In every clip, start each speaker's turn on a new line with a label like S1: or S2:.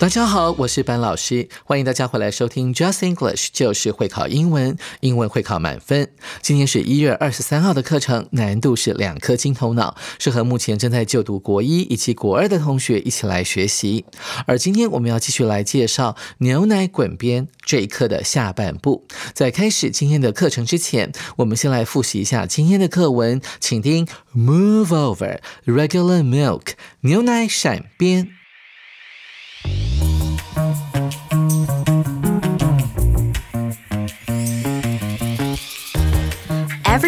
S1: 大家好，我是班老师，欢迎大家回来收听 Just English，就是会考英文，英文会考满分。今天是一月二十三号的课程，难度是两颗金头脑，适合目前正在就读国一以及国二的同学一起来学习。而今天我们要继续来介绍牛奶滚边这一课的下半部。在开始今天的课程之前，我们先来复习一下今天的课文，请听 Move over regular milk，牛奶闪边。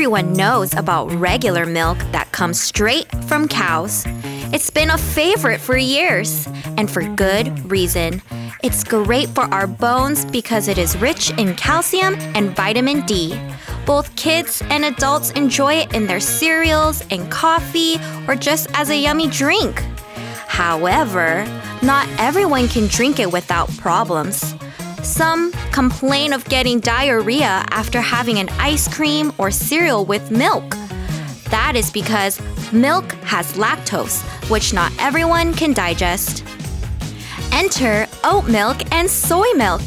S2: Everyone knows about regular milk that comes straight from cows. It's been a favorite for years, and for good reason. It's great for our bones because it is rich in calcium and vitamin D. Both kids and adults enjoy it in their cereals and coffee or just as a yummy drink. However, not everyone can drink it without problems. Some complain of getting diarrhea after having an ice cream or cereal with milk. That is because milk has lactose, which not everyone can digest. Enter oat milk and soy milk.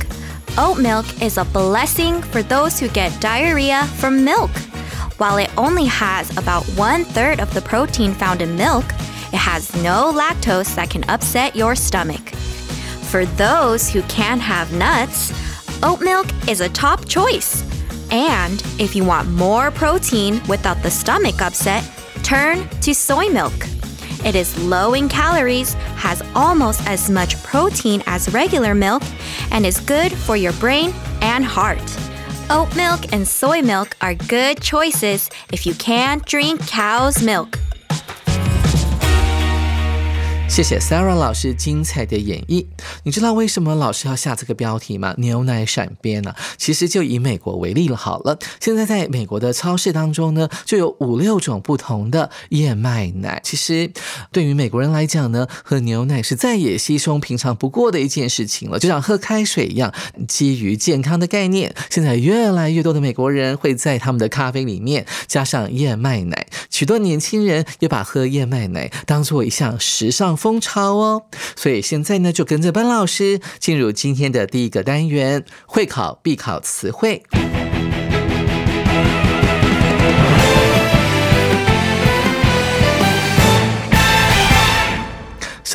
S2: Oat milk is a blessing for those who get diarrhea from milk. While it only has about one third of the protein found in milk, it has no lactose that can upset your stomach. For those who can't have nuts, oat milk is a top choice. And if you want more protein without the stomach upset, turn to soy milk. It is low in calories, has almost as much protein as regular milk, and is good for your brain and heart. Oat milk and soy milk are good choices if you can't drink cow's milk.
S1: 谢谢 Sarah 老师精彩的演绎。你知道为什么老师要下这个标题吗？牛奶闪边呢？其实就以美国为例了。好了，现在在美国的超市当中呢，就有五六种不同的燕麦奶。其实对于美国人来讲呢，喝牛奶是再也稀松平常不过的一件事情了，就像喝开水一样。基于健康的概念，现在越来越多的美国人会在他们的咖啡里面加上燕麦奶。许多年轻人也把喝燕麦奶当做一项时尚。风潮哦，所以现在呢，就跟着班老师进入今天的第一个单元——会考必考词汇。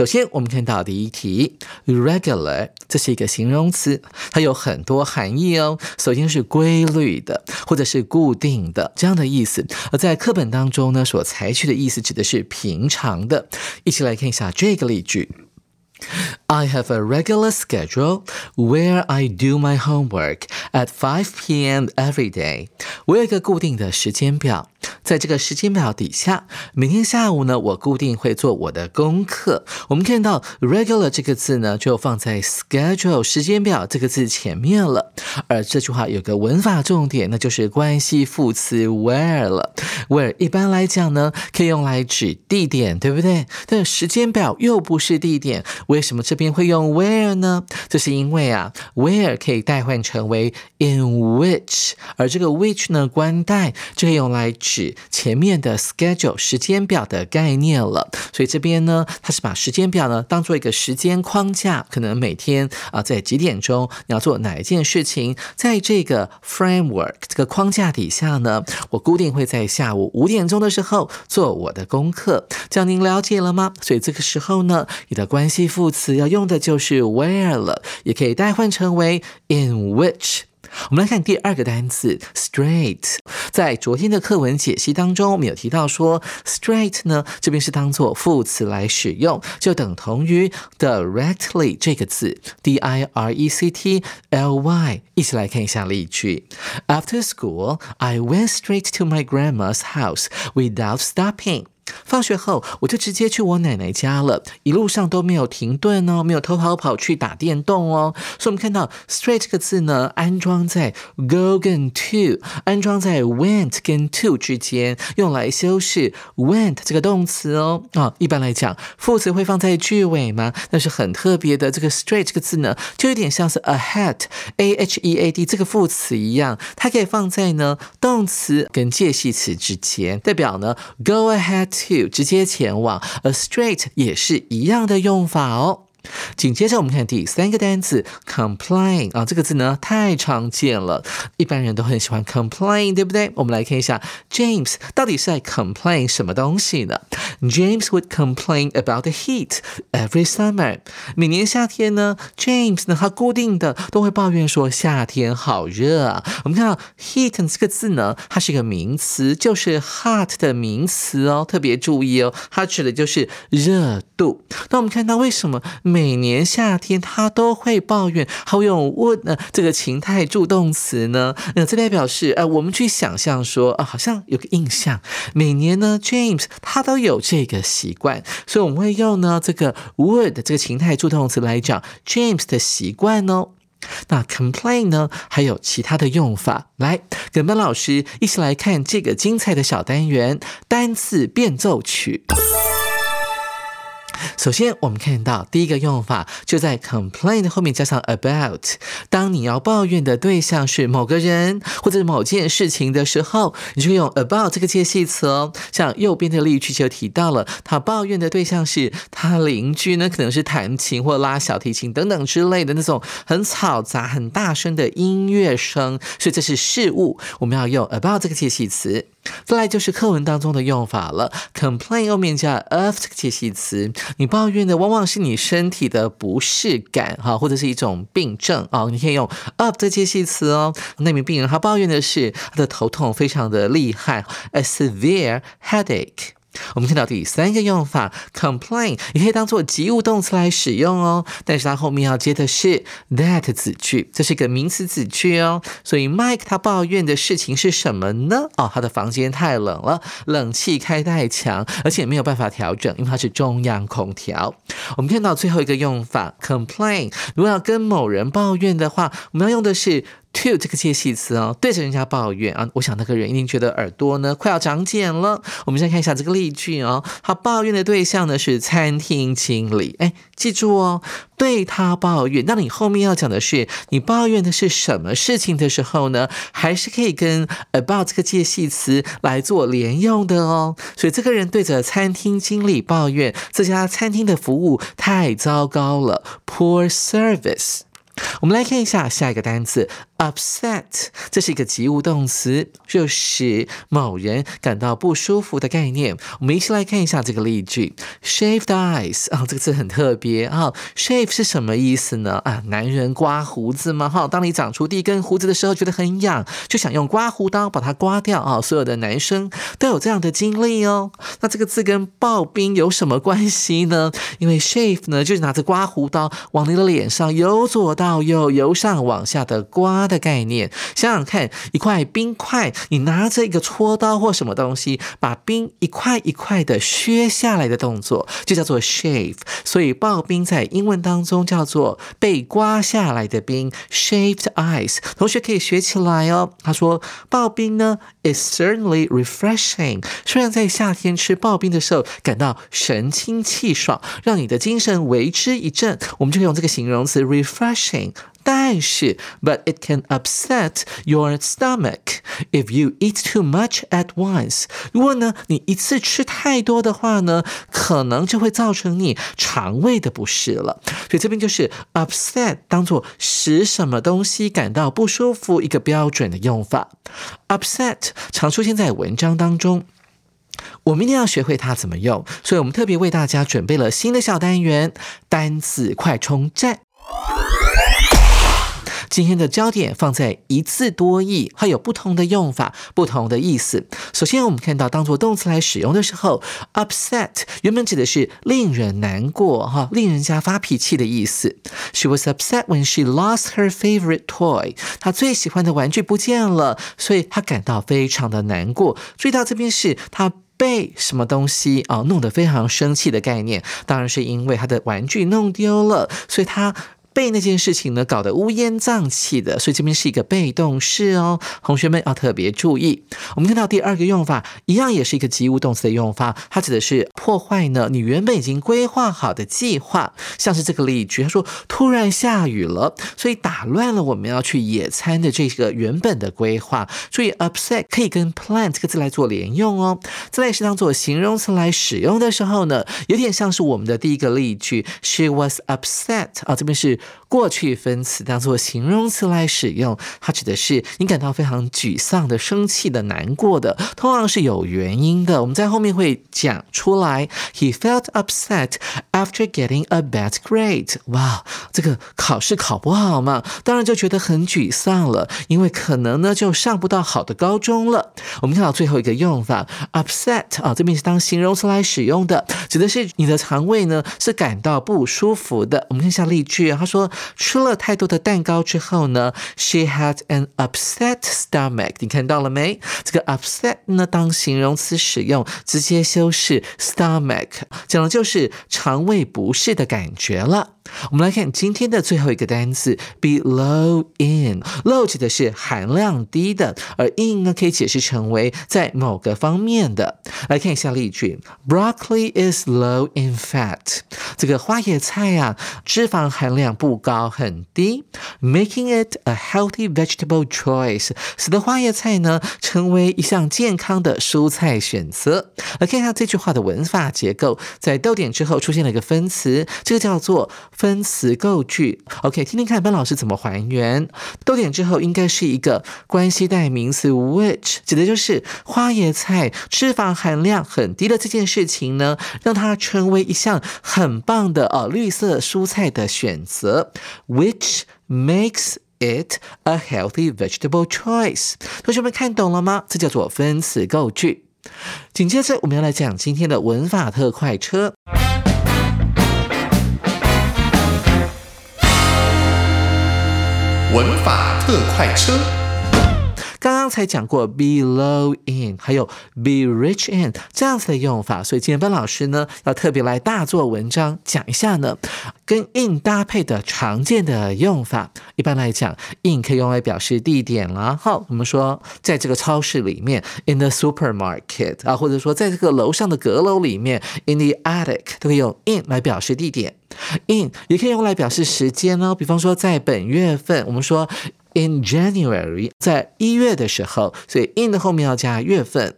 S1: 首先，我们看到第一题，regular，这是一个形容词，它有很多含义哦。首先是规律的，或者是固定的这样的意思。而在课本当中呢，所采取的意思指的是平常的。一起来看一下这个例句：I have a regular schedule where I do my homework at 5 p.m. every day。我有一个固定的时间表。在这个时间表底下，每天下午呢，我固定会做我的功课。我们看到 regular 这个字呢，就放在 schedule 时间表这个字前面了。而这句话有个文法重点，那就是关系副词 where 了。where 一般来讲呢，可以用来指地点，对不对？但时间表又不是地点，为什么这边会用 where 呢？这是因为啊，where 可以代换成为 in which，而这个 which 呢，关带就可以用来。指前面的 schedule 时间表的概念了，所以这边呢，它是把时间表呢当做一个时间框架，可能每天啊在几点钟你要做哪一件事情，在这个 framework 这个框架底下呢，我固定会在下午五点钟的时候做我的功课，这样您了解了吗？所以这个时候呢，你的关系副词要用的就是 where 了，也可以代换成为 in which。我们来看第二个单词 straight，在昨天的课文解析当中，我们有提到说，straight 呢这边是当做副词来使用，就等同于 directly 这个字，d i r e c t l y。一起来看一下例句：After school, I went straight to my grandma's house without stopping. 放学后，我就直接去我奶奶家了，一路上都没有停顿哦，没有偷跑跑去打电动哦。所以，我们看到 straight 这个字呢，安装在 go 跟 to，安装在 went 跟 to 之间，用来修饰 went 这个动词哦。啊，一般来讲，副词会放在句尾吗？那是很特别的，这个 straight 这个字呢，就有点像是 ahead，a h e a d 这个副词一样，它可以放在呢动词跟介系词之间，代表呢 go ahead。To 直接前往，a straight 也是一样的用法哦。紧接着我们看第三个单词 complain 啊，这个字呢太常见了，一般人都很喜欢 complain，对不对？我们来看一下 James 到底是在 complain 什么东西呢？James would complain about the heat every summer。每年夏天呢，James 呢他固定的都会抱怨说夏天好热啊。我们看到 heat 这个字呢，它是一个名词，就是 hot 的名词哦，特别注意哦，它指的就是热度。那我们看到为什么？每年夏天，他都会抱怨，好用 would 呢这个情态助动词呢？那这代表示，呃，我们去想象说，啊，好像有个印象，每年呢，James 他都有这个习惯，所以我们会用呢这个 would 这个情态助动词来讲 James 的习惯哦。那 complain 呢，还有其他的用法，来跟班老师一起来看这个精彩的小单元单词变奏曲。首先，我们看到第一个用法就在 complain 后面加上 about。当你要抱怨的对象是某个人或者某件事情的时候，你就用 about 这个介系词哦。像右边的例句就提到了，他抱怨的对象是他邻居呢，可能是弹琴或拉小提琴等等之类的那种很嘈杂、很大声的音乐声，所以这是事物，我们要用 about 这个介系词。再来就是课文当中的用法了，complain 后面加 of 这个介系词。你抱怨的往往是你身体的不适感哈，或者是一种病症啊，你可以用 of 这介系词哦。那名病人他抱怨的是他的头痛非常的厉害，a severe headache。我们看到第三个用法，complain 也可以当做及物动词来使用哦，但是它后面要接的是 that 子句，这是一个名词子句哦。所以 Mike 他抱怨的事情是什么呢？哦，他的房间太冷了，冷气开太强，而且没有办法调整，因为它是中央空调。我们看到最后一个用法，complain 如果要跟某人抱怨的话，我们要用的是。To 这个介系词哦，对着人家抱怨啊，我想那个人一定觉得耳朵呢快要长茧了。我们先看一下这个例句哦，他抱怨的对象呢是餐厅经理。哎，记住哦，对他抱怨。那你后面要讲的是你抱怨的是什么事情的时候呢，还是可以跟 about 这个介系词来做连用的哦。所以这个人对着餐厅经理抱怨，这家餐厅的服务太糟糕了，poor service。我们来看一下下一个单词。Upset，这是一个及物动词，就使某人感到不舒服的概念。我们一起来看一下这个例句：Shaved eyes 啊，这个字很特别啊。Shave 是什么意思呢？啊，男人刮胡子吗？哈，当你长出第一根胡子的时候，觉得很痒，就想用刮胡刀把它刮掉啊。所有的男生都有这样的经历哦。那这个字跟刨冰有什么关系呢？因为 shave 呢，就是拿着刮胡刀往你的脸上由左到右、由上往下的刮。的概念，想想看，一块冰块，你拿着一个搓刀或什么东西，把冰一块一块的削下来的动作，就叫做 shave。所以刨冰在英文当中叫做被刮下来的冰，shaved ice。同学可以学起来哦。他说刨冰呢，is certainly refreshing。虽然在夏天吃刨冰的时候感到神清气爽，让你的精神为之一振，我们就可以用这个形容词 refreshing。但是，but it can upset your stomach if you eat too much at once。如果呢，你一次吃太多的话呢，可能就会造成你肠胃的不适了。所以这边就是 upset 当做使什么东西感到不舒服一个标准的用法。upset 常出现在文章当中，我们一定要学会它怎么用。所以我们特别为大家准备了新的小单元——单字快充站。今天的焦点放在一字多义，它有不同的用法，不同的意思。首先，我们看到当做动词来使用的时候，upset 原本指的是令人难过，哈，令人家发脾气的意思。She was upset when she lost her favorite toy。她最喜欢的玩具不见了，所以她感到非常的难过。注意到这边是她。被什么东西啊弄得非常生气的概念，当然是因为他的玩具弄丢了，所以他。被那件事情呢搞得乌烟瘴气的，所以这边是一个被动式哦，同学们要特别注意。我们看到第二个用法，一样也是一个及物动词的用法，它指的是破坏呢你原本已经规划好的计划，像是这个例句，他说突然下雨了，所以打乱了我们要去野餐的这个原本的规划。注意 upset 可以跟 plan 这个字来做连用哦，再来是当做形容词来使用的时候呢，有点像是我们的第一个例句，she was upset 啊，这边是。过去分词当做形容词来使用，它指的是你感到非常沮丧的、生气的、难过的，通常是有原因的。我们在后面会讲出来。He felt upset after getting a bad grade。哇，这个考试考不好嘛，当然就觉得很沮丧了，因为可能呢就上不到好的高中了。我们看到最后一个用法，upset 啊，这边是当形容词来使用的，指的是你的肠胃呢是感到不舒服的。我们看一下例句，他说。吃了太多的蛋糕之后呢，she had an upset stomach。你看到了没？这个 upset 呢，当形容词使用，直接修饰 stomach，讲的就是肠胃不适的感觉了。我们来看今天的最后一个单词，be low in。low 指的是含量低的，而 in 呢可以解释成为在某个方面的。来看一下例句：Broccoli is low in fat。这个花椰菜啊，脂肪含量不高，很低，making it a healthy vegetable choice，使得花椰菜呢成为一项健康的蔬菜选择。来看一下这句话的文法结构，在逗点之后出现了一个分词，这个叫做。分词构句，OK，听听看班老师怎么还原。逗点之后应该是一个关系代名词，which 指的就是花椰菜脂肪含量很低的这件事情呢，让它成为一项很棒的呃绿色蔬菜的选择，which makes it a healthy vegetable choice。同学们看懂了吗？这叫做分词构句。紧接着我们要来讲今天的文法特快车。
S3: 文法特快车，
S1: 刚刚才讲过 be low in，还有 be rich in 这样子的用法，所以今天班老师呢要特别来大做文章讲一下呢，跟 in 搭配的常见的用法。一般来讲，in 可以用来表示地点啦。好，我们说在这个超市里面，in the supermarket 啊，或者说在这个楼上的阁楼里面，in the attic 都可以用 in 来表示地点。in 也可以用来表示时间哦，比方说在本月份，我们说 in January，在一月的时候，所以 in 的后面要加月份。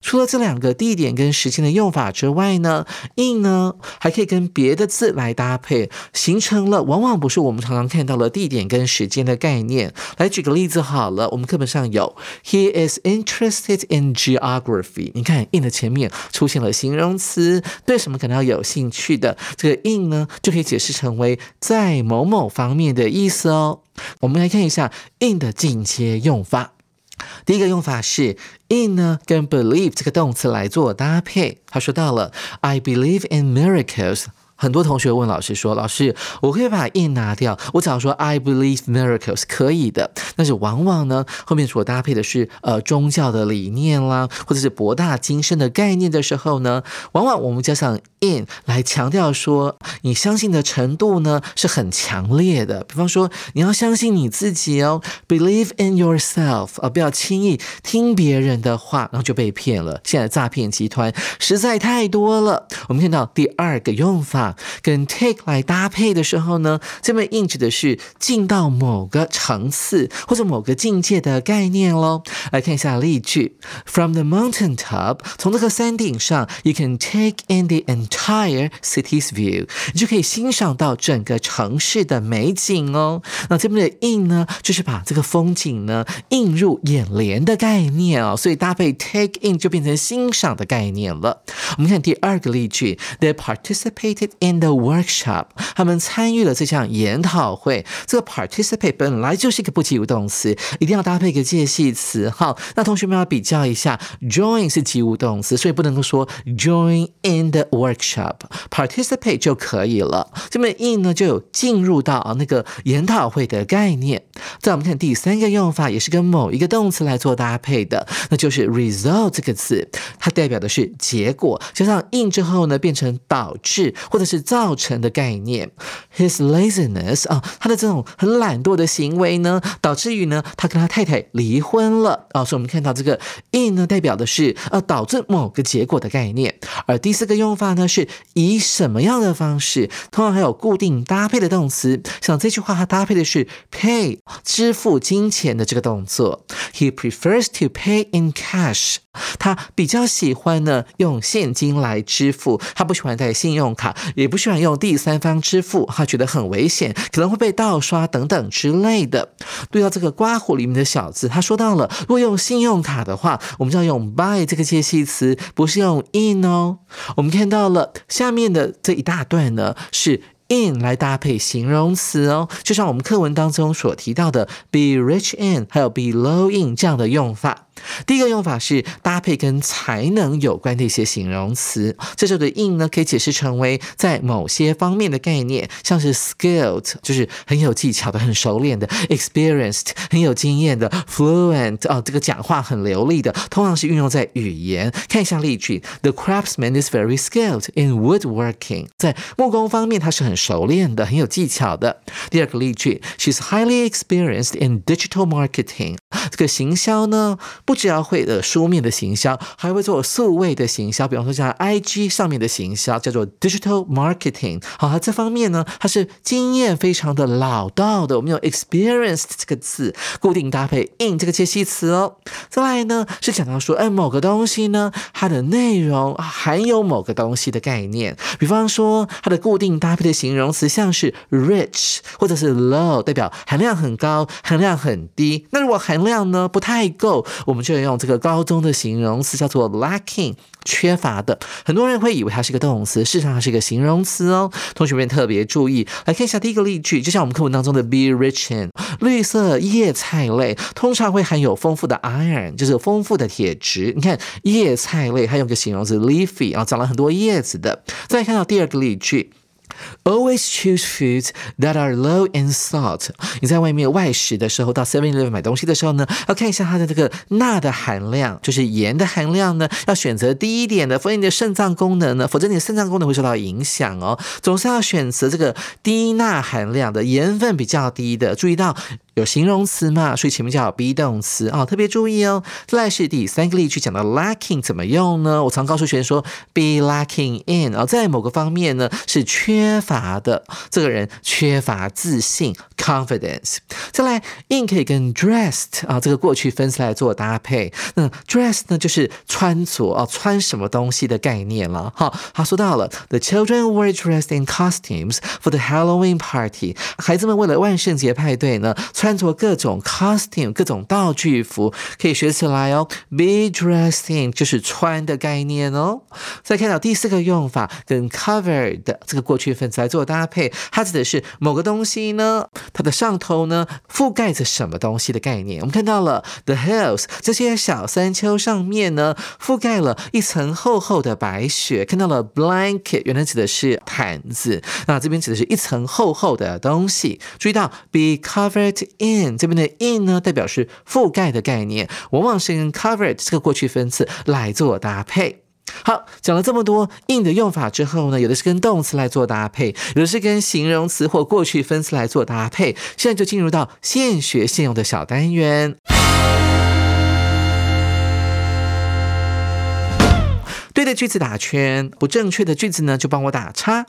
S1: 除了这两个地点跟时间的用法之外呢，in 呢还可以跟别的字来搭配，形成了往往不是我们常常看到的地点跟时间的概念。来举个例子好了，我们课本上有 He is interested in geography。你看 in 的前面出现了形容词，对什么感到有兴趣的，这个 in 呢就可以解释成为在某某方面的意思哦。我们来看一下 in 的进阶用法。第一个用法是 in 呢，跟 believe 这个动词来做搭配。他说到了，I believe in miracles。很多同学问老师说：“老师，我可以把 in 拿掉，我只要说 I believe miracles 可以的。但是往往呢，后面所搭配的是呃宗教的理念啦，或者是博大精深的概念的时候呢，往往我们加上 in 来强调说你相信的程度呢是很强烈的。比方说，你要相信你自己哦，believe in yourself 啊，不要轻易听别人的话，然后就被骗了。现在诈骗集团实在太多了。我们看到第二个用法。跟 take 来搭配的时候呢，这边 in 指的是进到某个层次或者某个境界的概念喽。来看一下例句：From the mountain top，从这个山顶上，you can take in the entire city's view，你就可以欣赏到整个城市的美景哦。那这边的 in 呢，就是把这个风景呢映入眼帘的概念哦，所以搭配 take in 就变成欣赏的概念了。我们看第二个例句：They participated in the workshop，他们参与了这项研讨会。这个 participate 本来就是一个不及物动词，一定要搭配一个介系词。好，那同学们要比较一下，join 是及物动词，所以不能够说 join in the workshop，participate 就可以了。这边 in 呢就有进入到啊那个研讨会的概念。再我们看第三个用法，也是跟某一个动词来做搭配的，那就是 result 这个词，它代表的是结果，加上 in 之后呢，变成导致或者是造成的概念。His laziness 啊，他的这种很懒惰的行为呢，导致于呢，他跟他太太离婚了啊。所以我们看到这个 in 呢，代表的是呃导致某个结果的概念。而第四个用法呢，是以什么样的方式，通常还有固定搭配的动词，像这句话它搭配的是 pay 支付金钱的这个动作。He prefers to pay in cash。他比较喜欢呢用现金来支付，他不喜欢带信用卡，也不喜欢用第三方支付，他觉得很危险，可能会被盗刷等等之类的。对到这个刮胡里面的小字，他说到了，如果用信用卡的话，我们就要用 buy 这个介系词，不是用 in 哦。我们看到了下面的这一大段呢是。in 来搭配形容词哦，就像我们课文当中所提到的 be rich in，还有 be low in 这样的用法。第一个用法是搭配跟才能有关的一些形容词，这时候的 in 呢可以解释成为在某些方面的概念，像是 skilled 就是很有技巧的、很熟练的；experienced 很有经验的；fluent 哦这个讲话很流利的，通常是运用在语言。看一下例句：The craftsman is very skilled in woodworking，在木工方面他是很熟练的、很有技巧的。第二个例句：She's highly experienced in digital marketing，这个行销呢。不只要会的书面的行销，还会做数位的行销，比方说像 I G 上面的行销，叫做 digital marketing。好，这方面呢，它是经验非常的老道的。我们用 experienced 这个字固定搭配 in 这个介系词哦。再来呢，是讲到说，哎，某个东西呢，它的内容含有某个东西的概念。比方说，它的固定搭配的形容词像是 rich 或者是 low，代表含量很高，含量很低。那如果含量呢不太够，我们就用这个高中的形容词叫做 lacking，缺乏的。很多人会以为它是个动词，事实上它是一个形容词哦。同学们特别注意，来看一下第一个例句，就像我们课文当中的 be rich in，绿色叶菜类通常会含有丰富的 iron，就是丰富的铁质。你看叶菜类，它用个形容词 leafy，啊，长了很多叶子的。再看到第二个例句。Always choose foods that are low in salt。你在外面外食的时候，到 Seven Eleven 买东西的时候呢，要看一下它的这个钠的含量，就是盐的含量呢，要选择低一点的，否则你的肾脏功能呢，否则你的肾脏功能会受到影响哦。总是要选择这个低钠含量的，盐分比较低的。注意到。有形容词嘛，所以前面叫 be 动词啊，特别注意哦。再来是第三个例句，讲到 lacking 怎么用呢？我常告诉学生说，be lacking in 啊，在某个方面呢是缺乏的，这个人缺乏自信 confidence。再来 in 可以跟 dressed 啊这个过去分词来做搭配，那 dress 呢就是穿着啊，穿什么东西的概念了。好，他说到了，the children were dressed in costumes for the Halloween party，孩子们为了万圣节派对呢。穿着各种 costume 各种道具服可以学起来哦。Be dressed in 就是穿的概念哦。再看到第四个用法，跟 covered 这个过去分词来做搭配，它指的是某个东西呢，它的上头呢覆盖着什么东西的概念。我们看到了 the hills 这些小山丘上面呢覆盖了一层厚厚的白雪。看到了 blanket 原来指的是毯子，那这边指的是一层厚厚的东西。注意到 be covered。in 这边的 in 呢，代表是覆盖的概念，往往是跟 covered 这个过去分词来做搭配。好，讲了这么多 in 的用法之后呢，有的是跟动词来做搭配，有的是跟形容词或过去分词来做搭配。现在就进入到现学现用的小单元。对的句子打圈，不正确的句子呢就帮我打叉。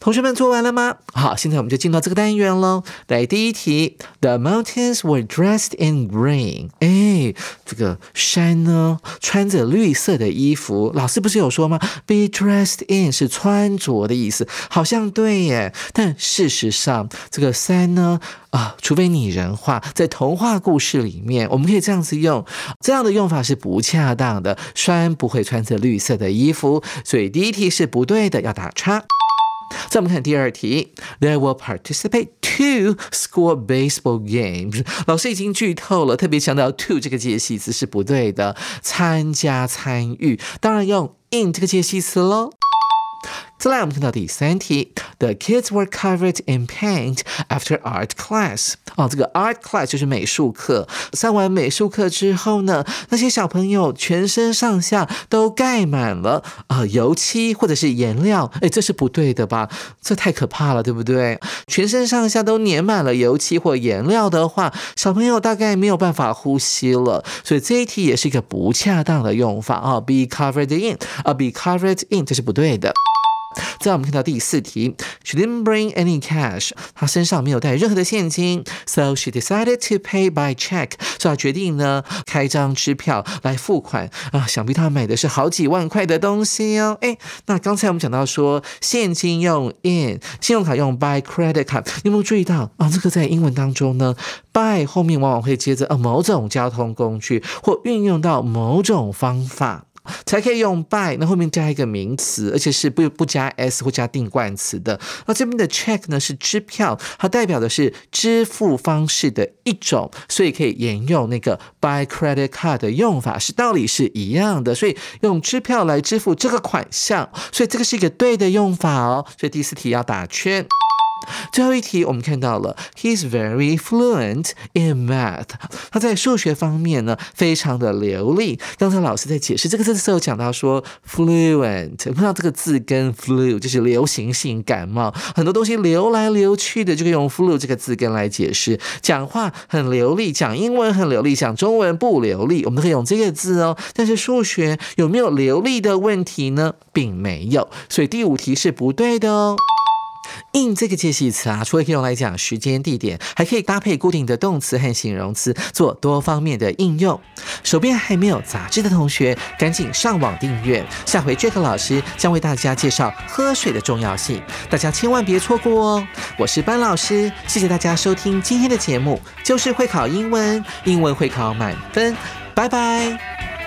S1: 同学们做完了吗？好，现在我们就进到这个单元喽。来，第一题，The mountains were dressed in green。哎，这个山呢，穿着绿色的衣服。老师不是有说吗？Be dressed in 是穿着的意思，好像对耶。但事实上，这个山呢，啊，除非拟人化，在童话故事里面，我们可以这样子用，这样的用法是不恰当的。山不会穿着绿色的衣服，所以第一题是不对的，要打叉。再我们看第二题，There will participate two school baseball games。老师已经剧透了，特别强调 to 这个介系词是不对的，参加参与，当然用 in 这个介系词喽。再来，我们看到第三题，The kids were covered in paint after art class。哦，这个 art class 就是美术课。上完美术课之后呢，那些小朋友全身上下都盖满了啊油漆或者是颜料。哎，这是不对的吧？这太可怕了，对不对？全身上下都粘满了油漆或颜料的话，小朋友大概没有办法呼吸了。所以这一题也是一个不恰当的用法啊，be covered in 啊，be covered in 这是不对的。再我们看到第四题，She didn't bring any cash，她身上没有带任何的现金，so she decided to pay by check，所以她决定呢开张支票来付款啊，想必她买的是好几万块的东西哦。哎，那刚才我们讲到说现金用 in，信用卡用 by credit card，有没有注意到啊？这个在英文当中呢，by 后面往往会接着呃某种交通工具或运用到某种方法。才可以用 by，那后面加一个名词，而且是不不加 s 或加定冠词的。那这边的 check 呢是支票，它代表的是支付方式的一种，所以可以沿用那个 by credit card 的用法，是道理是一样的。所以用支票来支付这个款项，所以这个是一个对的用法哦。所以第四题要打圈。最后一题，我们看到了，He's very fluent in math。他在数学方面呢，非常的流利。刚才老师在解释这个字的时候，讲到说 fluent，碰到这个字根 flu 就是流行性感冒，很多东西流来流去的，就可以用 flu 这个字根来解释。讲话很流利，讲英文很流利，讲中文不流利，我们都可以用这个字哦。但是数学有没有流利的问题呢？并没有，所以第五题是不对的哦。In 这个介系词啊，除了可以用来讲时间、地点，还可以搭配固定的动词和形容词，做多方面的应用。手边还没有杂志的同学，赶紧上网订阅。下回 Jack 老师将为大家介绍喝水的重要性，大家千万别错过哦。我是班老师，谢谢大家收听今天的节目，就是会考英文，英文会考满分，拜拜。